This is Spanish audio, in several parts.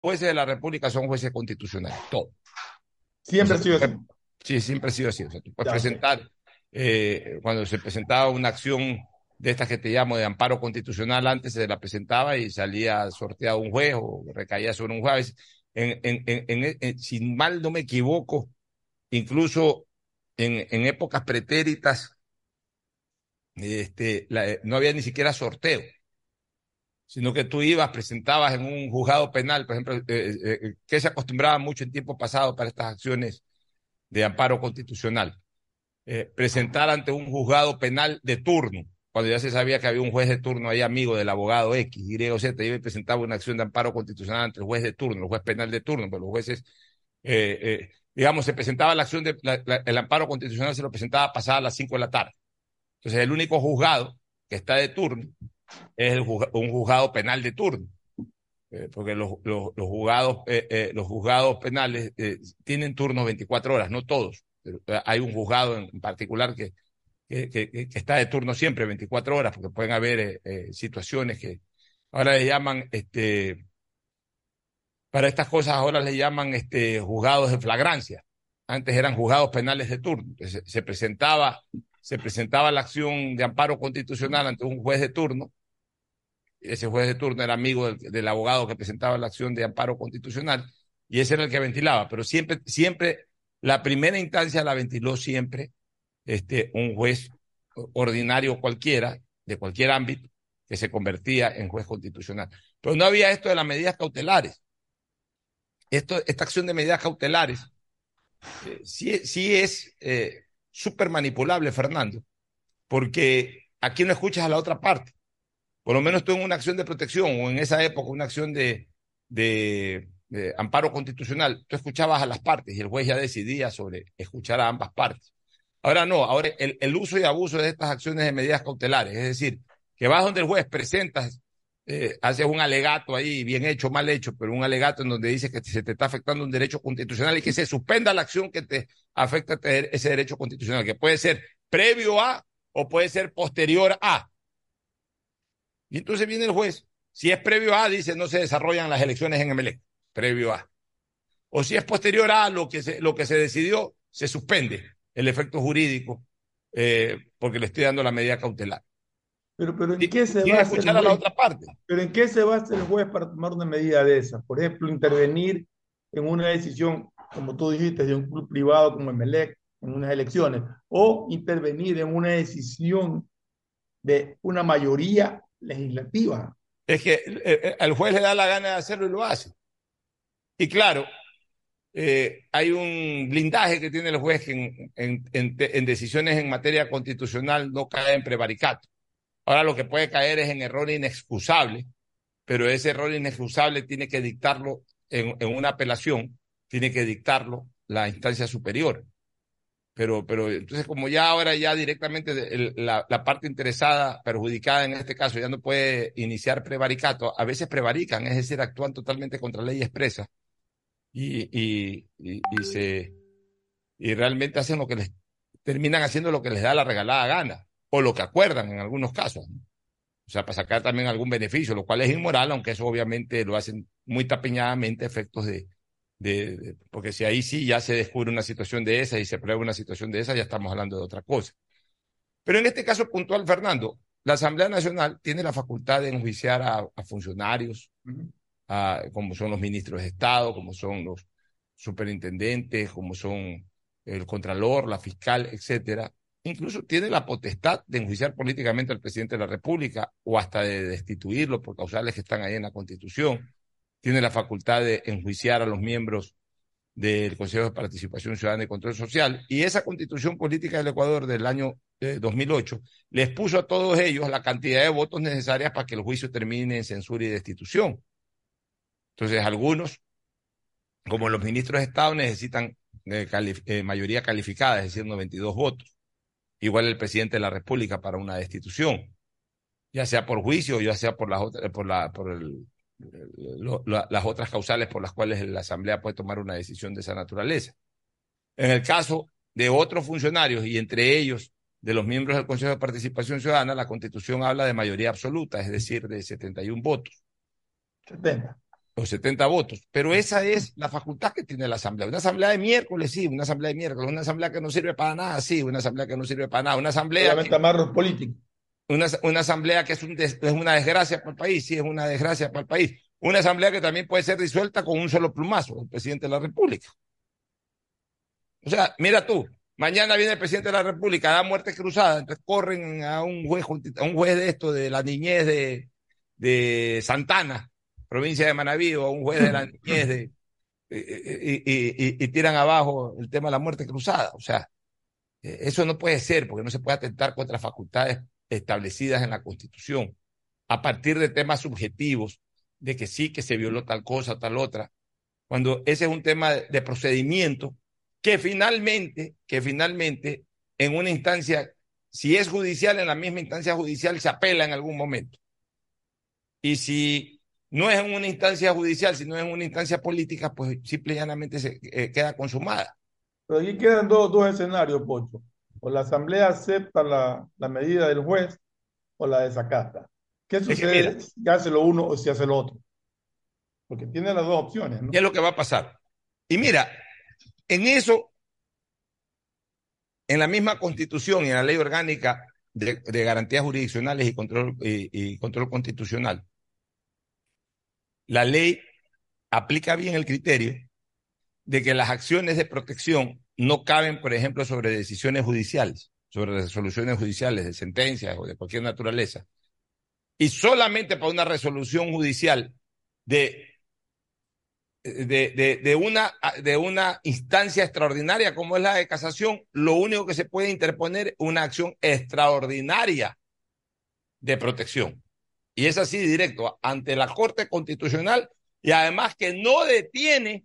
jueces de la República son jueces constitucionales, todos. Siempre ha sido así. Sí, siempre ha sido así. O sea, tú puedes presentar, eh, cuando se presentaba una acción de estas que te llamo de amparo constitucional, antes se la presentaba y salía sorteado un juez o recaía sobre un juez. En, en, en, si mal no me equivoco, incluso en, épocas pretéritas, este, no había ni siquiera sorteo sino que tú ibas, presentabas en un juzgado penal, por ejemplo, eh, eh, eh, que se acostumbraba mucho en tiempo pasado para estas acciones de amparo constitucional, presentar ante un juzgado penal de turno, cuando ya se sabía que había un juez de turno ahí amigo del abogado X, Y o Z, iba y presentaba una acción de amparo constitucional ante el juez de turno, el juez penal de turno, pero los jueces, digamos, se presentaba la acción de, el amparo constitucional se lo presentaba pasada a las 5 de la tarde. Entonces, el único juzgado que está de turno es un juzgado penal de turno. Eh, porque los, los, los juzgados, eh, eh, los juzgados penales tienen turnos 24 horas, no todos. Pero hay un juzgado en particular que, que, está de turno siempre, 24 horas, porque pueden haber situaciones que ahora le llaman, este, para estas cosas ahora le llaman este, juzgados de flagrancia. Antes eran juzgados penales de turno. se presentaba, se presentaba la acción de amparo constitucional ante un juez de turno ese juez de turno era amigo del, abogado que presentaba la acción de amparo constitucional y ese era el que ventilaba, pero siempre, siempre, la primera instancia la ventiló siempre este, un juez ordinario cualquiera, de cualquier ámbito, que se convertía en juez constitucional. Pero no había esto de las medidas cautelares. Esto, esta acción de medidas cautelares eh, sí, sí, es eh, súper manipulable, Fernando, porque aquí no escuchas a la otra parte por lo menos en una acción de protección o en esa época una acción de, de, amparo constitucional, tú escuchabas a las partes y el juez ya decidía sobre escuchar a ambas partes. Ahora no, ahora el, uso y abuso de estas acciones de medidas cautelares, es decir, que vas donde el juez, presentas, eh, haces un alegato ahí, bien hecho, mal hecho, pero un alegato en donde dice que se te está afectando un derecho constitucional y que se suspenda la acción que te afecta ese derecho constitucional, que puede ser previo a o puede ser posterior a. Y entonces viene el juez. Si es previo a, dice, no se desarrollan las elecciones en MLE. Previo a. O si es posterior a lo que se, lo que se decidió, se suspende el efecto jurídico eh, porque le estoy dando la medida cautelar. Pero, pero ¿en qué se va a la otra parte? Pero ¿en qué se va a hacer el juez para tomar una medida de esa? Por ejemplo, intervenir en una decisión, como tú dijiste, de un club privado como MLE en unas elecciones, o intervenir en una decisión de una mayoría legislativa. Es que eh, eh, juez le da la gana de hacerlo y lo hace. Y claro, eh, hay un blindaje que tiene el juez que en, en, decisiones en materia constitucional no cae en prevaricato. Ahora lo que puede caer es en error inexcusable, pero ese error inexcusable tiene que dictarlo en, en una apelación, tiene que dictarlo la instancia superior. Pero, pero entonces como ya ahora ya directamente la, parte interesada, perjudicada en este caso, ya no puede iniciar prevaricato, a veces prevarican, es decir, actúan totalmente contra ley expresa y, y, y, se, y realmente hacen lo que les, terminan haciendo lo que les da la regalada gana, o lo que acuerdan en algunos casos. O sea, para sacar también algún beneficio, lo cual es inmoral, aunque eso obviamente lo hacen muy tapiñadamente efectos de, de, porque si ahí sí ya se descubre una situación de esa y se prueba una situación de esa, ya estamos hablando de otra cosa. Pero en este caso puntual, Fernando, la Asamblea Nacional tiene la facultad de enjuiciar a, funcionarios, como son los ministros de Estado, como son los superintendentes, como son el contralor, la fiscal, etcétera. Incluso tiene la potestad de enjuiciar políticamente al presidente de la República o hasta de destituirlo por causales que están ahí en la Constitución tiene la facultad de enjuiciar a los miembros del Consejo de Participación Ciudadana y Control Social. Y esa constitución política del Ecuador del año 2008 eh, les puso a todos ellos la cantidad de votos necesarias para que el juicio termine en censura y destitución. Entonces, algunos, como los ministros de Estado, necesitan eh, eh, mayoría calificada, es decir, 92 votos. Igual el presidente de la República para una destitución, ya sea por juicio, ya sea por, la, por, la, por el las otras causales por las cuales la Asamblea puede tomar una decisión de esa naturaleza. En el caso de otros funcionarios y entre ellos de los miembros del Consejo de Participación Ciudadana, la Constitución habla de mayoría absoluta, es decir, de 71 votos. 70. los 70 votos. Pero esa es la facultad que tiene la Asamblea. Una Asamblea de miércoles, sí, una Asamblea de miércoles, una Asamblea que no sirve para nada, sí, una Asamblea que no sirve para nada, una Asamblea... Que, políticos. Una, una, Asamblea que es, un es una desgracia para el país, sí, es una desgracia para el país. Una Asamblea que también puede ser disuelta con un solo plumazo, el presidente de la República. O sea, mira tú, mañana viene el presidente de la República, da muerte cruzada, entonces corren a un juez, a un juez de esto, de la niñez de, de Santana, provincia de Manaví, o a un juez de la niñez de, y, tiran abajo el tema de la muerte cruzada. O sea, eh, eso no puede ser, porque no se puede atentar contra facultades establecidas en la Constitución a partir de temas subjetivos, de que sí, que se violó tal cosa, tal otra, cuando ese es un tema de procedimiento que finalmente, que finalmente en una instancia, si es judicial, en la misma instancia judicial se apela en algún momento. Y si no es en una instancia judicial, sino en una instancia política, pues simple y llanamente se eh, queda consumada. Pero aquí quedan dos, dos escenarios, Pocho. O la Asamblea acepta la, la medida del juez o la desacata. ¿Qué sucede si hace lo uno o si hace lo otro? Porque tiene las dos opciones. ¿Qué es lo que va a pasar? Y mira, en eso, en la misma constitución y en la ley orgánica de, garantías jurisdiccionales y control, y, control constitucional, la ley aplica bien el criterio de que las acciones de protección no caben, por ejemplo, sobre decisiones judiciales, sobre resoluciones judiciales de sentencias o de cualquier naturaleza. Y solamente para una resolución judicial de de, de, una, de una instancia extraordinaria como es la de casación, lo único que se puede interponer es una acción extraordinaria de protección. Y es así directo, ante la Corte Constitucional y además que no detiene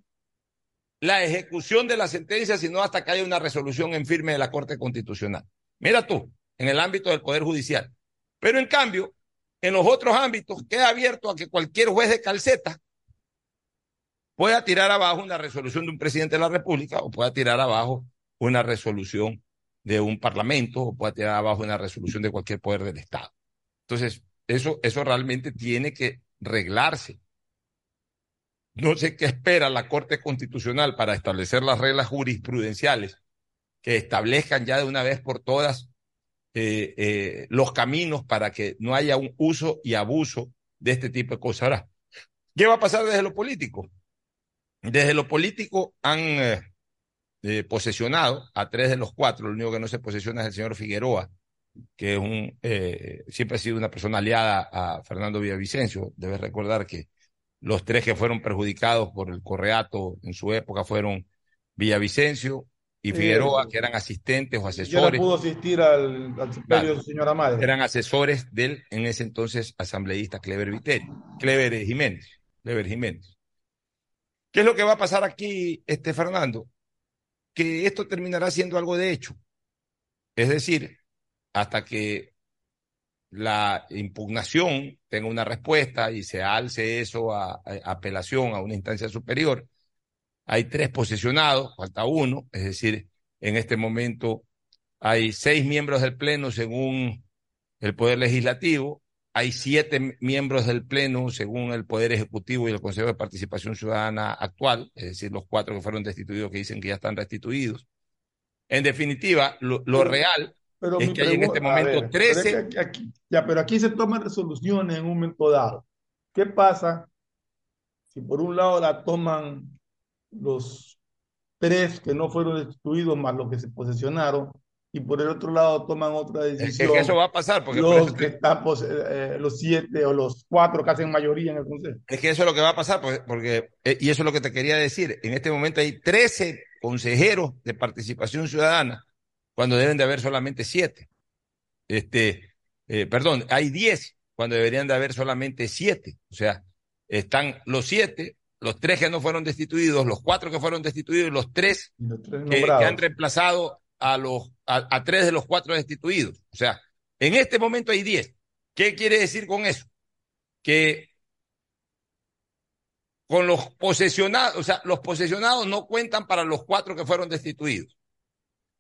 la ejecución de la sentencia, sino hasta que haya una resolución en firme de la Corte Constitucional. Mira tú, en el ámbito del Poder Judicial. Pero en cambio, en los otros ámbitos queda abierto a que cualquier juez de calceta pueda tirar abajo una resolución de un presidente de la República o pueda tirar abajo una resolución de un parlamento o pueda tirar abajo una resolución de cualquier poder del Estado. Entonces, eso, eso realmente tiene que reglarse. No sé qué espera la Corte Constitucional para establecer las reglas jurisprudenciales que establezcan ya de una vez por todas eh, eh, los caminos para que no haya un uso y abuso de este tipo de cosas. ¿qué va a pasar desde lo político? Desde lo político han eh, posesionado a tres de los cuatro, lo único que no se posesiona es el señor Figueroa, que es un, siempre ha sido una persona aliada a Fernando Villavicencio. Debes recordar que los tres que fueron perjudicados por el correato en su época fueron Villavicencio y Figueroa, que eran asistentes o asesores. Ya pudo asistir al, al señora Madre. Eran asesores del en ese entonces asambleísta Clever Viteri, Clever Jiménez, Clever Jiménez. ¿Qué es lo que va a pasar aquí, este Fernando? Que esto terminará siendo algo de hecho. Es decir, hasta que la impugnación tenga una respuesta y se alce eso a, apelación a una instancia superior, hay tres posesionados, falta uno, es decir, en este momento hay seis miembros del Pleno según el Poder Legislativo hay siete miembros del Pleno, según el Poder Ejecutivo y el Consejo de Participación Ciudadana actual, es decir, los cuatro que fueron destituidos que dicen que ya están restituidos. En definitiva, lo, real es que hay en este momento 13. ya, pero aquí se toman resoluciones en un momento dado. ¿Qué pasa si por un lado la toman los tres que no fueron destituidos más los que se posesionaron y por el otro lado toman otra decisión. Es que eso va a pasar. Porque los que están, pues, eh, los siete o los cuatro que hacen mayoría en el Consejo. Es que eso es lo que va a pasar, porque, porque, eh, y eso es lo que te quería decir. En este momento hay 13 consejeros de participación ciudadana, cuando deben de haber solamente siete. Este, eh, perdón, hay 10, cuando deberían de haber solamente siete. O sea, están los siete, los tres que no fueron destituidos, los cuatro que fueron destituidos, los tres, los tres que, que han reemplazado a, los, a, tres de los cuatro destituidos. O sea, en este momento hay diez. ¿Qué quiere decir con eso? Que con los posesionados, o sea, los posesionados no cuentan para los cuatro que fueron destituidos.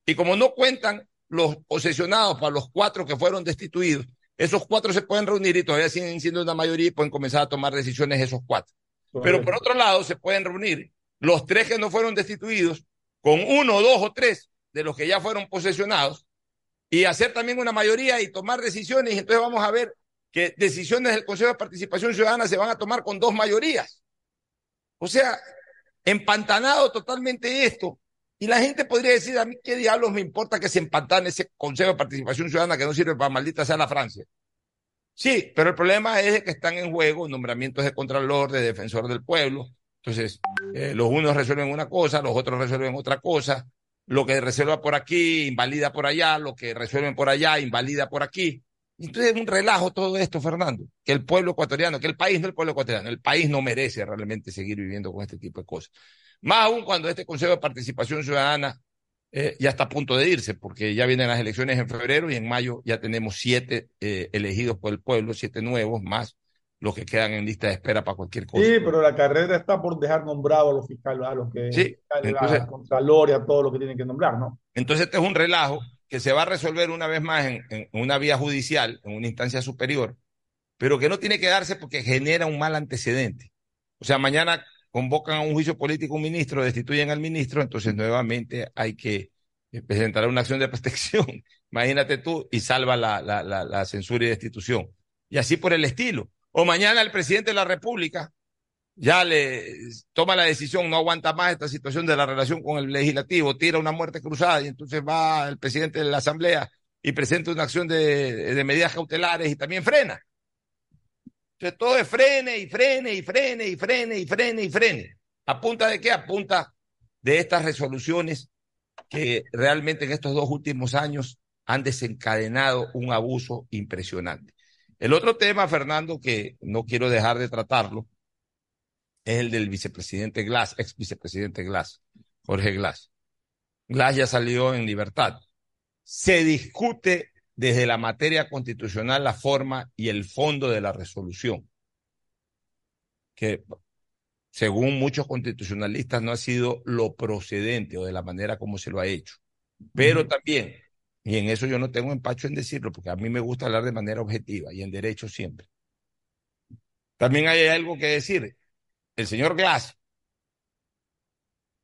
Y como no cuentan los posesionados para los cuatro que fueron destituidos, esos cuatro se pueden reunir y todavía siguen siendo una mayoría y pueden comenzar a tomar decisiones esos cuatro. Pero por otro lado, se pueden reunir los tres que no fueron destituidos con uno, dos o tres de los que ya fueron posesionados y hacer también una mayoría y tomar decisiones. Entonces vamos a ver que decisiones del Consejo de Participación Ciudadana se van a tomar con dos mayorías. O sea, empantanado totalmente esto. Y la gente podría decir, a mí qué diablos me importa que se empantane ese Consejo de Participación Ciudadana que no sirve para maldita sea la Francia. Sí, pero el problema es que están en juego nombramientos de Contralor, de Defensor del Pueblo. Entonces, eh, los unos resuelven una cosa, los otros resuelven otra cosa. Lo que resuelva por aquí, invalida por allá. Lo que resuelven por allá, invalida por aquí. Entonces es un relajo todo esto, Fernando, que el pueblo ecuatoriano, que el país no el pueblo ecuatoriano, el país no merece realmente seguir viviendo con este tipo de cosas. Más aún cuando este Consejo de Participación Ciudadana eh, ya está a punto de irse, porque ya vienen las elecciones en febrero y en mayo ya tenemos siete eh, elegidos por el pueblo, siete nuevos, más los que quedan en lista de espera para cualquier cosa. Sí, pero la carrera está por dejar nombrado a los fiscales, a los que sí, entonces, a Contralor y a todo lo que tienen que nombrar, ¿no? Entonces este es un relajo que se va a resolver una vez más en, en, una vía judicial, en una instancia superior, pero que no tiene que darse porque genera un mal antecedente. O sea, mañana convocan a un juicio político un ministro, destituyen al ministro, entonces nuevamente hay que presentar una acción de protección, imagínate tú, y salva la, la, la, la censura y destitución. Y así por el estilo. O mañana el presidente de la República ya le toma la decisión, no aguanta más esta situación de la relación con el legislativo, tira una muerte cruzada y entonces va el presidente de la Asamblea y presenta una acción de, de medidas cautelares y también frena. Entonces todo es frene y frene y frene y frene y frene y frene. ¿A punta de qué? A punta de estas resoluciones que realmente en estos dos últimos años han desencadenado un abuso impresionante. El otro tema, Fernando, que no quiero dejar de tratarlo, es el del vicepresidente Glass, ex vicepresidente Glass, Jorge Glass. Glass ya salió en libertad. Se discute desde la materia constitucional la forma y el fondo de la resolución, que según muchos constitucionalistas no ha sido lo procedente o de la manera como se lo ha hecho. Pero también, y en eso yo no tengo empacho en decirlo, porque a mí me gusta hablar de manera objetiva y en derecho siempre. También hay algo que decir el señor Glass,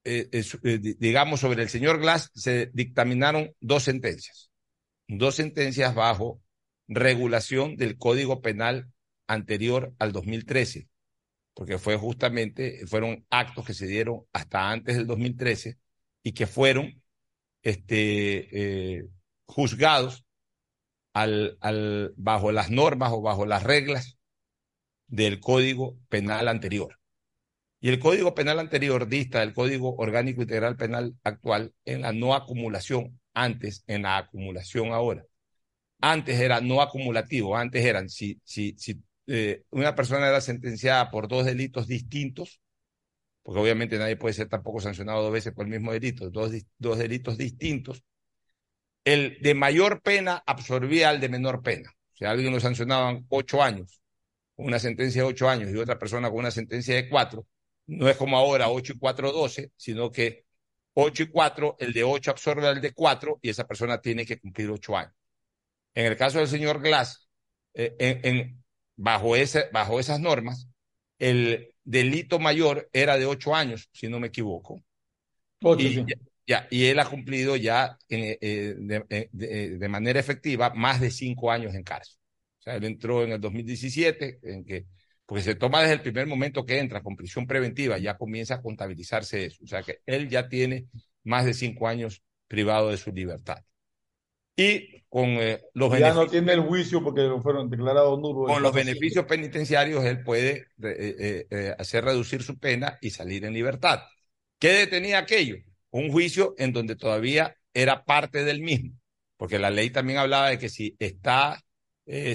eh, eh, digamos, sobre el señor Glass se dictaminaron dos sentencias, dos sentencias bajo regulación del Código Penal anterior al 2013, porque fue justamente, fueron actos que se dieron hasta antes del 2013 y que fueron este, eh, juzgados al, al, bajo las normas o bajo las reglas del Código Penal anterior. Y el Código Penal anterior dista el Código Orgánico Integral Penal actual en la no acumulación, antes en la acumulación ahora. Antes era no acumulativo, antes eran, si, si, si eh, una persona era sentenciada por dos delitos distintos, porque obviamente nadie puede ser tampoco sancionado dos veces por el mismo delito, dos, dos delitos distintos, el de mayor pena absorbía al de menor pena. Sea, alguien lo sancionaban ocho años, una sentencia de ocho años y otra persona con una sentencia de cuatro, no es como ahora 8 y 4, 12, sino que 8 y 4, el de 8 absorbe al de 4 y esa persona tiene que cumplir 8 años. En el caso del señor Glass, eh, en, bajo, ese, bajo esas normas, el delito mayor era de 8 años, si no me equivoco. y, ya, y él ha cumplido ya eh, eh, de, de, manera efectiva más de 5 años en cárcel. O sea, él entró en el 2017, en que porque se toma desde el primer momento que entra con prisión preventiva, ya comienza a contabilizarse eso. O sea que él ya tiene más de cinco años privado de su libertad. Y con eh, los ya beneficios. no tiene el juicio porque fueron declarados nulos. Con los beneficios penitenciarios, él puede eh, eh, hacer reducir su pena y salir en libertad. ¿Qué detenía aquello? Un juicio en donde todavía era parte del mismo. Porque la ley también hablaba de que si está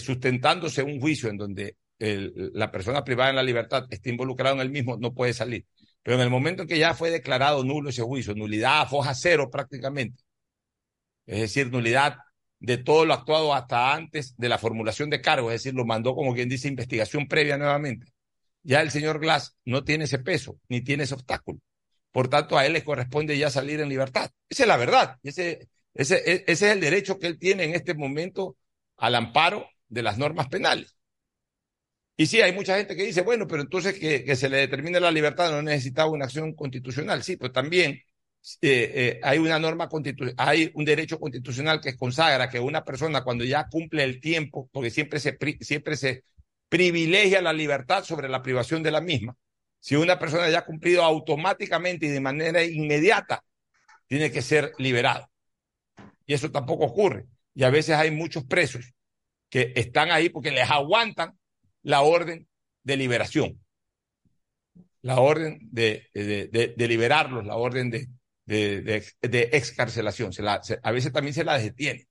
sustentándose un juicio en donde el, la persona privada en la libertad está involucrada en el mismo, no puede salir. Pero en el momento en que ya fue declarado nulo ese juicio, nulidad foja cero prácticamente, es decir, nulidad de todo lo actuado hasta antes de la formulación de cargo, es decir, lo mandó como quien dice investigación previa nuevamente. Ya el señor Glass no tiene ese peso, ni tiene ese obstáculo. Por tanto, a él le corresponde ya salir en libertad. Esa es la verdad. Ese, ese, ese es el derecho que él tiene en este momento al amparo de las normas penales. Y sí, hay mucha gente que dice, bueno, pero entonces que, se le determine la libertad no necesitaba una acción constitucional. Sí, pero también eh, eh, hay una norma constitucional, hay un derecho constitucional que consagra que una persona cuando ya cumple el tiempo, porque siempre se, siempre se privilegia la libertad sobre la privación de la misma, si una persona ya ha cumplido automáticamente y de manera inmediata, tiene que ser liberado. Y eso tampoco ocurre. Y a veces hay muchos presos que están ahí porque les aguantan la orden de liberación, la orden de, de, de, liberarlos, la orden de, de, excarcelación. Se la, a veces también se la detiene.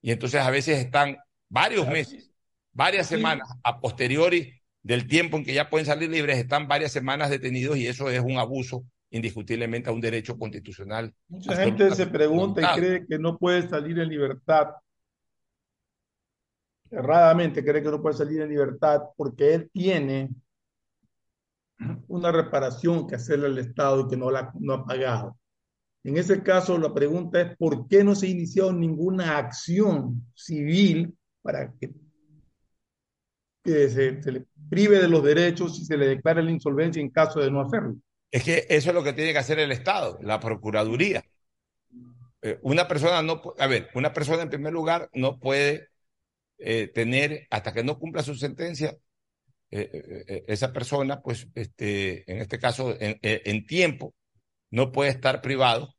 Y entonces a veces están varios meses, varias semanas a posteriori del tiempo en que ya pueden salir libres, están varias semanas detenidos y eso es un abuso indiscutiblemente a un derecho constitucional. Mucha gente se pregunta y cree que no puede salir en libertad erradamente cree que no puede salir en libertad porque él tiene una reparación que hacerle al Estado y que no, la, no ha pagado. En ese caso, la pregunta es, ¿por qué no se ha iniciado ninguna acción civil para que, se, le prive de los derechos y se le declare la insolvencia en caso de no hacerlo? Es que eso es lo que tiene que hacer el Estado, la Procuraduría. Eh, una persona no, a ver, una persona en primer lugar no puede eh, tener, hasta que no cumpla su sentencia, eh, eh, esa persona, pues, este, en este caso, en, tiempo, no puede estar privado,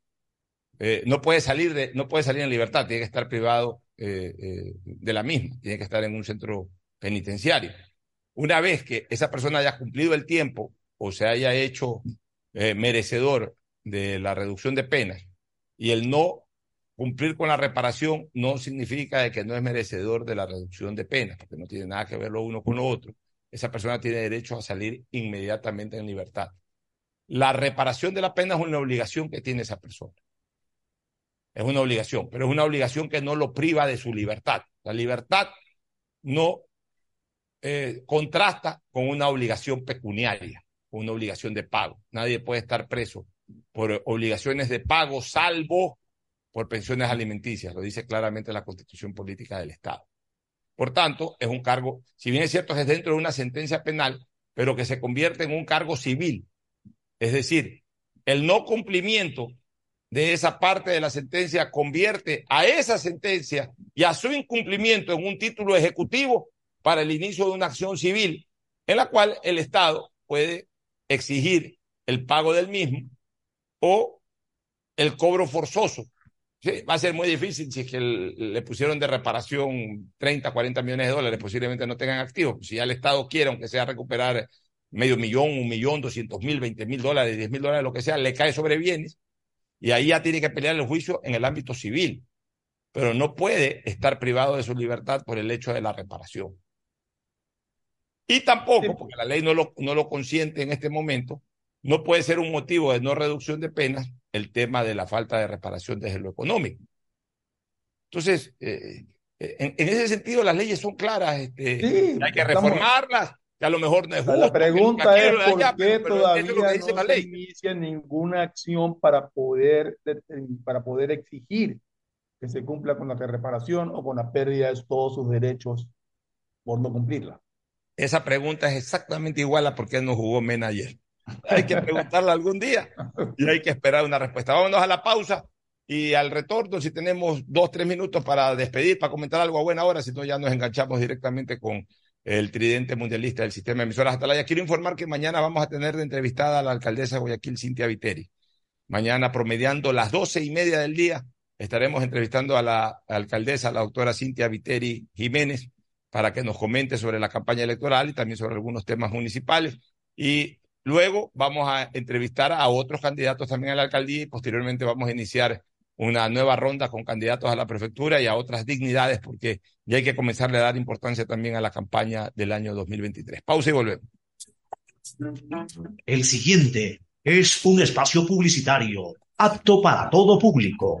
no puede salir de, no puede salir en libertad, tiene que estar privado de la misma, tiene que estar en un centro penitenciario. Una vez que esa persona haya cumplido el tiempo o se haya hecho merecedor de la reducción de penas y el no Cumplir con la reparación no significa que no es merecedor de la reducción de penas, porque no tiene nada que ver lo uno con lo otro. Esa persona tiene derecho a salir inmediatamente en libertad. La reparación de la pena es una obligación que tiene esa persona. Es una obligación, pero es una obligación que no lo priva de su libertad. La libertad no eh, contrasta con una obligación pecuniaria, una obligación de pago. Nadie puede estar preso por obligaciones de pago, salvo por pensiones alimenticias, lo dice claramente la Constitución Política del Estado. Por tanto, es un cargo, si bien es cierto es dentro de una sentencia penal, pero que se convierte en un cargo civil. Es decir, el no cumplimiento de esa parte de la sentencia convierte a esa sentencia y a su incumplimiento en un título ejecutivo para el inicio de una acción civil en la cual el Estado puede exigir el pago del mismo o el cobro forzoso Sí, va a ser muy difícil si es que le pusieron de reparación 30, 40 millones de dólares, posiblemente no tengan activos. Si ya el Estado quiere, aunque sea recuperar medio millón, un millón, doscientos mil, veinte mil dólares, diez mil dólares, lo que sea, le cae sobre bienes y ahí ya tiene que pelear el juicio en el ámbito civil. Pero no puede estar privado de su libertad por el hecho de la reparación. Y tampoco, porque la ley no lo, no lo consiente en este momento, no puede ser un motivo de no reducción de penas el tema de la falta de reparación desde lo económico. Entonces, eh, eh, en, ese sentido las leyes son claras, este, hay que reformarlas, que a lo mejor no es justo. La pregunta es por qué todavía no se inicia ninguna acción para poder, para poder exigir que se cumpla con la reparación o con la pérdida de todos sus derechos por no cumplirla. Esa pregunta es exactamente igual a por qué no jugó Mena ayer. Hay que preguntarla algún día y hay que esperar una respuesta. Vámonos a la pausa y al retorno, si tenemos dos, tres minutos para despedir, para comentar algo a buena hora, si no ya nos enganchamos directamente con el tridente mundialista del sistema de emisoras Atalaya. Quiero informar que mañana vamos a tener de entrevistada a la alcaldesa de Guayaquil, Cintia Viteri. Mañana, promediando las doce y media del día, estaremos entrevistando a la alcaldesa, la doctora Cintia Viteri Jiménez, para que nos comente sobre la campaña electoral y también sobre algunos temas municipales. Y Luego vamos a entrevistar a otros candidatos también a la alcaldía y posteriormente vamos a iniciar una nueva ronda con candidatos a la prefectura y a otras dignidades porque ya hay que comenzarle a dar importancia también a la campaña del año 2023. Pausa y volvemos. El siguiente es un espacio publicitario apto para todo público.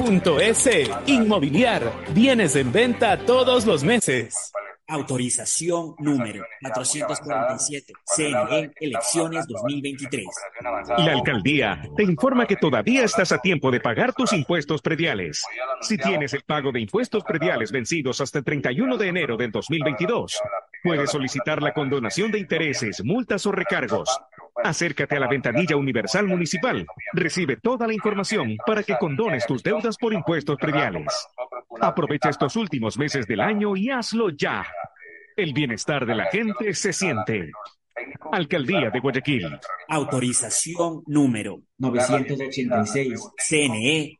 S. Inmobiliar. Bienes en venta todos los meses. Autorización número 447. CNE Elecciones 2023. La alcaldía te informa que todavía estás a tiempo de pagar tus impuestos prediales. Si tienes el pago de impuestos prediales vencidos hasta el 31 de enero del 2022, puedes solicitar la condonación de intereses, multas o recargos. Acércate a la ventanilla universal municipal. Recibe toda la información para que condones tus deudas por impuestos prediales. Aprovecha estos últimos meses del año y hazlo ya. El bienestar de la gente se siente. Alcaldía de Guayaquil. Autorización número 986. CNE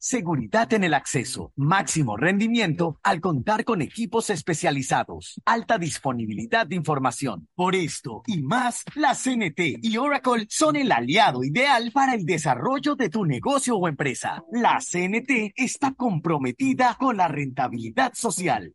seguridad en el acceso, máximo rendimiento al contar con equipos especializados, alta disponibilidad de información. Por esto y más, la CNT y Oracle son el aliado ideal para el desarrollo de tu negocio o empresa. La CNT está comprometida con la rentabilidad social.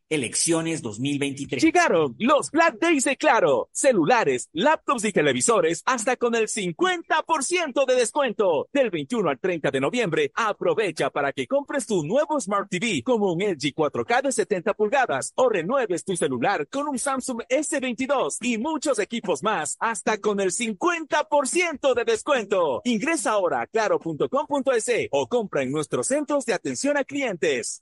Elecciones 2023. Llegaron los Black Days de Claro. Celulares, laptops y televisores hasta con el 50% de descuento. Del 21 al 30 de noviembre, aprovecha para que compres tu nuevo Smart TV como un LG 4K de 70 pulgadas o renueves tu celular con un Samsung S22 y muchos equipos más hasta con el 50% de descuento. Ingresa ahora a claro.com.es o compra en nuestros centros de atención a clientes.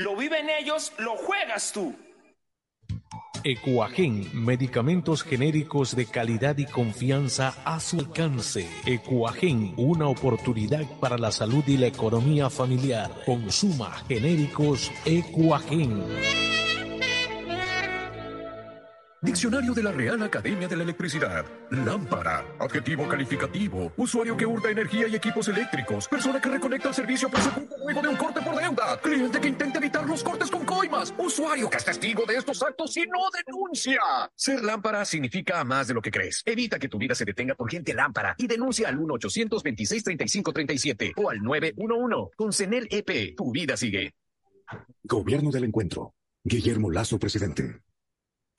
Lo viven ellos, lo juegas tú. Ecuagen, medicamentos genéricos de calidad y confianza a su alcance. Ecuagen, una oportunidad para la salud y la economía familiar. Consuma genéricos Ecuagen. Diccionario de la Real Academia de la Electricidad. Lámpara. Adjetivo calificativo. Usuario que hurta energía y equipos eléctricos. Persona que reconecta el servicio por su luego de un corte por deuda. Cliente que intenta evitar los cortes con coimas. Usuario que es testigo de estos actos y no denuncia. Ser lámpara significa más de lo que crees. Evita que tu vida se detenga por gente lámpara y denuncia al 1-826-3537 o al 911. Con CENEL EP, tu vida sigue. Gobierno del Encuentro. Guillermo Lazo, presidente.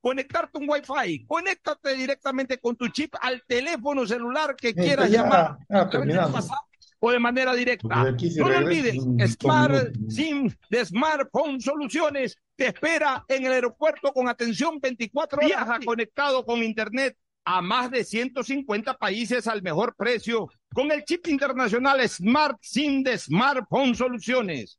conectarte un Wi-Fi. Conéctate directamente con tu chip al teléfono celular que quieras llamar. o de manera directa. No lo olvides, Smart SIM de Smartphone Soluciones te espera en el aeropuerto con atención 24 horas. Viaja conectado con Internet a más de 150 países al mejor precio con el chip internacional Smart SIM de Smartphone Soluciones.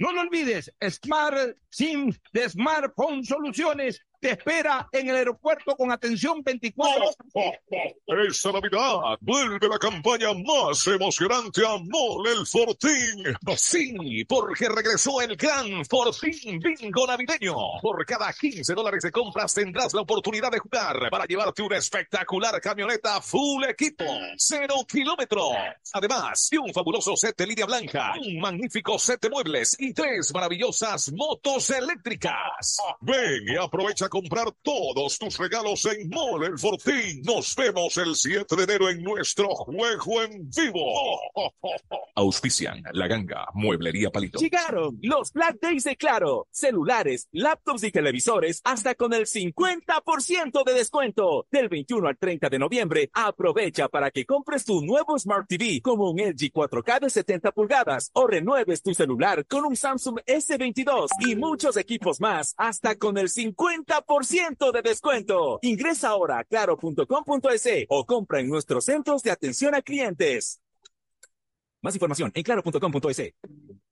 No lo olvides, Smart SIM de Smartphone Soluciones te espera en el aeropuerto con atención 24 Esta Navidad vuelve la campaña más emocionante a Mole el Fortín. Sí, porque regresó el gran Fortín Bingo Navideño. Por cada 15 dólares de compras tendrás la oportunidad de jugar para llevarte una espectacular camioneta full equipo, cero kilómetros. Además, de un fabuloso set de línea blanca, un magnífico set de muebles y tres maravillosas motos eléctricas. Ven y aprovecha comprar todos tus regalos en Mole el Fortín. Nos vemos el 7 de enero en nuestro juego en vivo. Auspician La Ganga, Mueblería Palito. Llegaron los Black Days de Claro. Celulares, laptops y televisores hasta con el 50% de descuento. Del 21 al 30 de noviembre, aprovecha para que compres tu nuevo Smart TV como un LG 4K de 70 pulgadas o renueves tu celular con un Samsung S22 y muchos equipos más hasta con el 50% de descuento. Ingresa ahora a claro.com.es o compra en nuestros centros de atención a clientes. Más información en claro.com.es.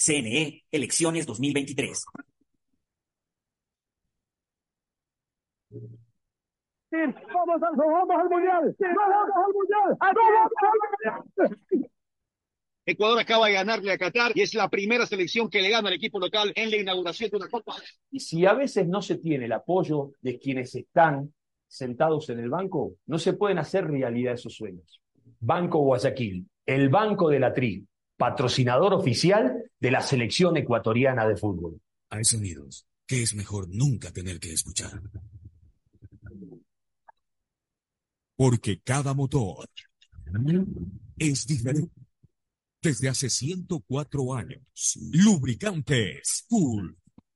CNE, elecciones 2023. ¡Vamos al, vamos al mundial! ¡Vamos al mundial! ¡Vamos al mundial! Ecuador acaba de ganarle a Qatar y es la primera selección que le gana al equipo local en la inauguración de una Copa. Y si a veces no se tiene el apoyo de quienes están sentados en el banco, no se pueden hacer realidad esos sueños. Banco Guayaquil, el banco de la TRI, patrocinador oficial de la selección ecuatoriana de fútbol. Hay sonidos que es mejor nunca tener que escuchar. Porque cada motor es diferente. Desde hace 104 años, Lubricantes Cool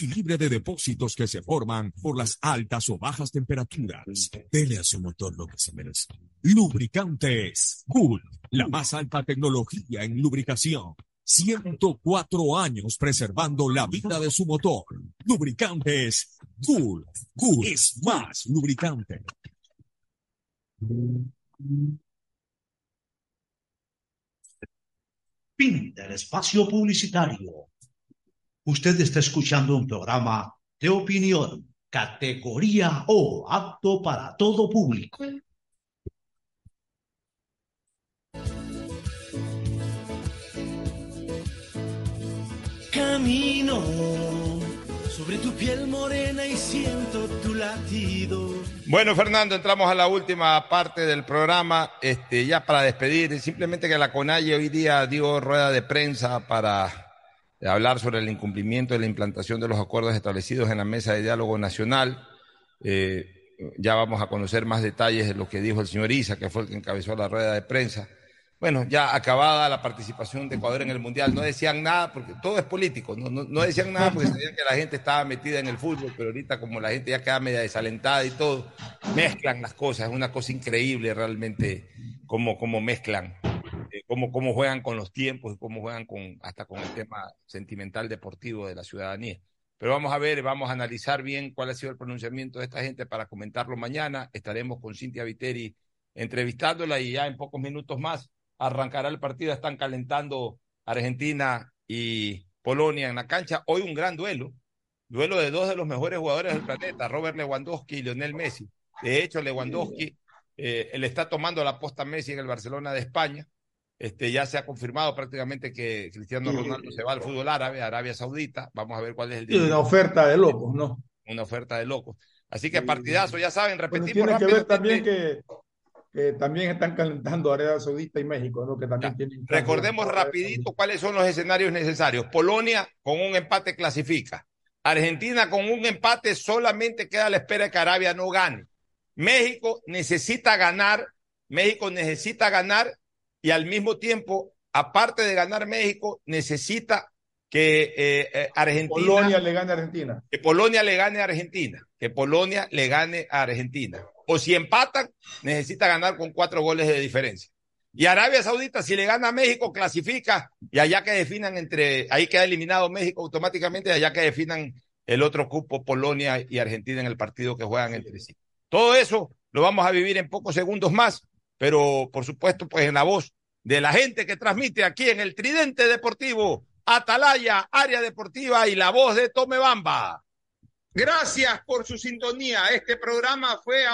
y libre de depósitos que se forman por las altas o bajas temperaturas. Dele a su motor lo que se merece. Lubricantes Cool, la más alta tecnología en lubricación. 104 años preservando la vida de su motor. Lubricantes Cool. Cool es más lubricante. Fin del espacio publicitario. Usted está escuchando un programa de opinión, categoría O, apto para todo público. Camino sobre tu piel morena y siento tu latido. Bueno, Fernando, entramos a la última parte del programa. Este, ya para despedir, simplemente que la CONAIE hoy día dio rueda de prensa para hablar sobre el incumplimiento de la implantación de los acuerdos establecidos en la mesa de diálogo nacional. Eh, ya vamos a conocer más detalles de lo que dijo el señor Isa, que fue el que encabezó la rueda de prensa. Bueno, ya acabada la participación de Ecuador en el Mundial, no decían nada, porque todo es político, no decían nada porque sabían que la gente estaba metida en el fútbol, pero ahorita como la gente ya queda media desalentada y todo, mezclan las cosas, es una cosa increíble realmente cómo, cómo mezclan, eh, cómo, juegan con los tiempos y cómo juegan con, hasta con el tema sentimental deportivo de la ciudadanía. Pero vamos a ver, vamos a analizar bien cuál ha sido el pronunciamiento de esta gente para comentarlo mañana. Estaremos con Cintia Viteri entrevistándola y ya en pocos minutos más arrancará el partido. Están calentando Argentina y Polonia en la cancha. Hoy un gran duelo, duelo de dos de los mejores jugadores del planeta, Robert Lewandowski y Lionel Messi. De hecho, Lewandowski eh, le está tomando la posta Messi en el Barcelona de España. Este, ya se ha confirmado prácticamente que Cristiano Ronaldo se va al fútbol árabe, Arabia Saudita. Vamos a ver cuál es el día. Una oferta de locos, ¿no? Una oferta de locos. Así que partidazo, ya saben, repetimos. Bueno, tiene que ver también que, que, también están calentando Arabia Saudita y México, ¿no? Que también tienen Recordemos rapidito cuáles son los escenarios necesarios. Polonia con un empate clasifica. Argentina con un empate solamente queda a la espera de que Arabia no gane. México necesita ganar, México necesita ganar y al mismo tiempo, aparte de ganar México, necesita que eh, eh, Argentina. Polonia le gane a Argentina. Que Polonia le gane a Argentina. Que Polonia le gane a Argentina. O si empatan, necesita ganar con cuatro goles de diferencia. Y Arabia Saudita, si le gana a México, clasifica y allá que definan entre, ahí queda eliminado México automáticamente, allá que definan el otro cupo, Polonia y Argentina en el partido que juegan entre sí. Todo eso lo vamos a vivir en pocos segundos más, pero por supuesto, pues en la voz de la gente que transmite aquí en el Tridente Deportivo, Atalaya, Área Deportiva y la voz de Tome Bamba. Gracias por su sintonía. Este programa fue